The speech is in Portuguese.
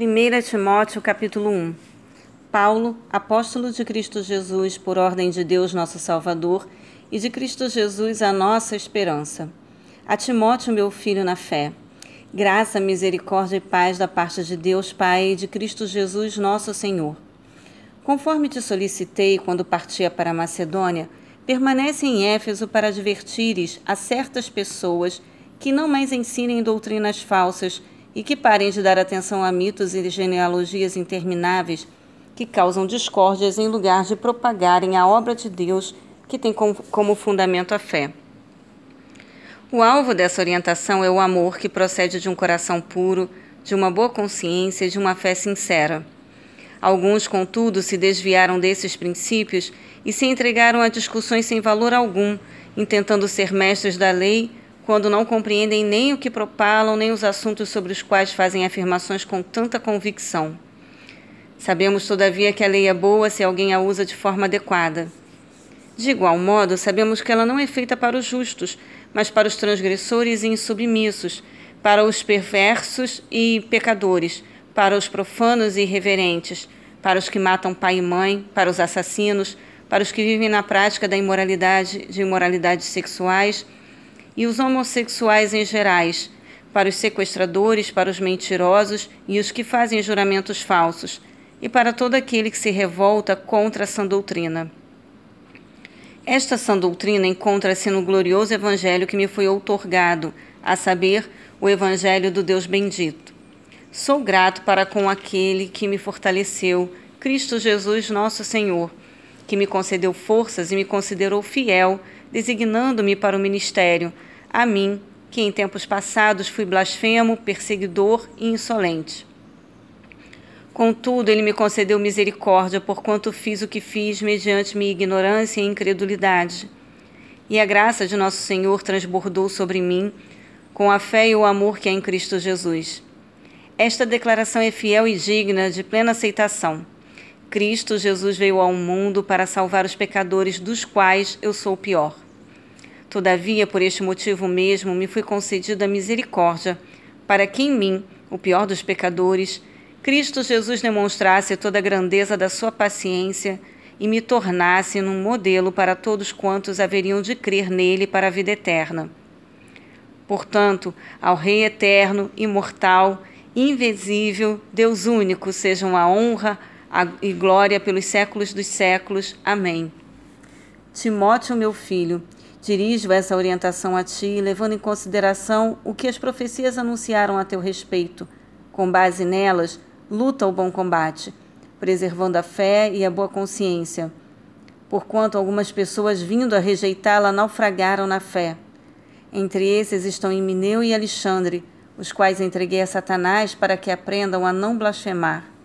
1 Timóteo capítulo 1 Paulo, apóstolo de Cristo Jesus, por ordem de Deus nosso Salvador, e de Cristo Jesus a nossa esperança. A Timóteo, meu filho na fé. Graça, misericórdia e paz da parte de Deus Pai e de Cristo Jesus nosso Senhor. Conforme te solicitei quando partia para a Macedônia, permanece em Éfeso para advertires a certas pessoas que não mais ensinem doutrinas falsas e que parem de dar atenção a mitos e genealogias intermináveis que causam discórdias em lugar de propagarem a obra de Deus que tem como fundamento a fé. O alvo dessa orientação é o amor que procede de um coração puro, de uma boa consciência e de uma fé sincera. Alguns, contudo, se desviaram desses princípios e se entregaram a discussões sem valor algum, intentando ser mestres da lei quando não compreendem nem o que propalam, nem os assuntos sobre os quais fazem afirmações com tanta convicção. Sabemos, todavia, que a lei é boa se alguém a usa de forma adequada. De igual modo, sabemos que ela não é feita para os justos, mas para os transgressores e insubmissos, para os perversos e pecadores, para os profanos e irreverentes, para os que matam pai e mãe, para os assassinos, para os que vivem na prática da imoralidade, de imoralidades sexuais e os homossexuais em gerais, para os sequestradores, para os mentirosos e os que fazem juramentos falsos, e para todo aquele que se revolta contra a sã doutrina. Esta sã doutrina encontra-se no glorioso evangelho que me foi outorgado, a saber, o evangelho do Deus bendito. Sou grato para com aquele que me fortaleceu, Cristo Jesus, nosso Senhor, que me concedeu forças e me considerou fiel, designando-me para o ministério a mim, que em tempos passados fui blasfemo, perseguidor e insolente. Contudo, ele me concedeu misericórdia, porquanto fiz o que fiz mediante minha ignorância e incredulidade. E a graça de nosso Senhor transbordou sobre mim, com a fé e o amor que há em Cristo Jesus. Esta declaração é fiel e digna de plena aceitação. Cristo Jesus veio ao mundo para salvar os pecadores, dos quais eu sou o pior. Todavia, por este motivo mesmo, me foi concedida a misericórdia, para que em mim, o pior dos pecadores, Cristo Jesus demonstrasse toda a grandeza da sua paciência e me tornasse num modelo para todos quantos haveriam de crer nele para a vida eterna. Portanto, ao Rei eterno, imortal, invisível, Deus único, sejam a honra e glória pelos séculos dos séculos. Amém. Timóteo, meu filho, Dirijo essa orientação a ti, levando em consideração o que as profecias anunciaram a teu respeito. Com base nelas, luta o bom combate, preservando a fé e a boa consciência. Porquanto algumas pessoas, vindo a rejeitá-la, naufragaram na fé. Entre esses estão Emineu e Alexandre, os quais entreguei a Satanás para que aprendam a não blasfemar.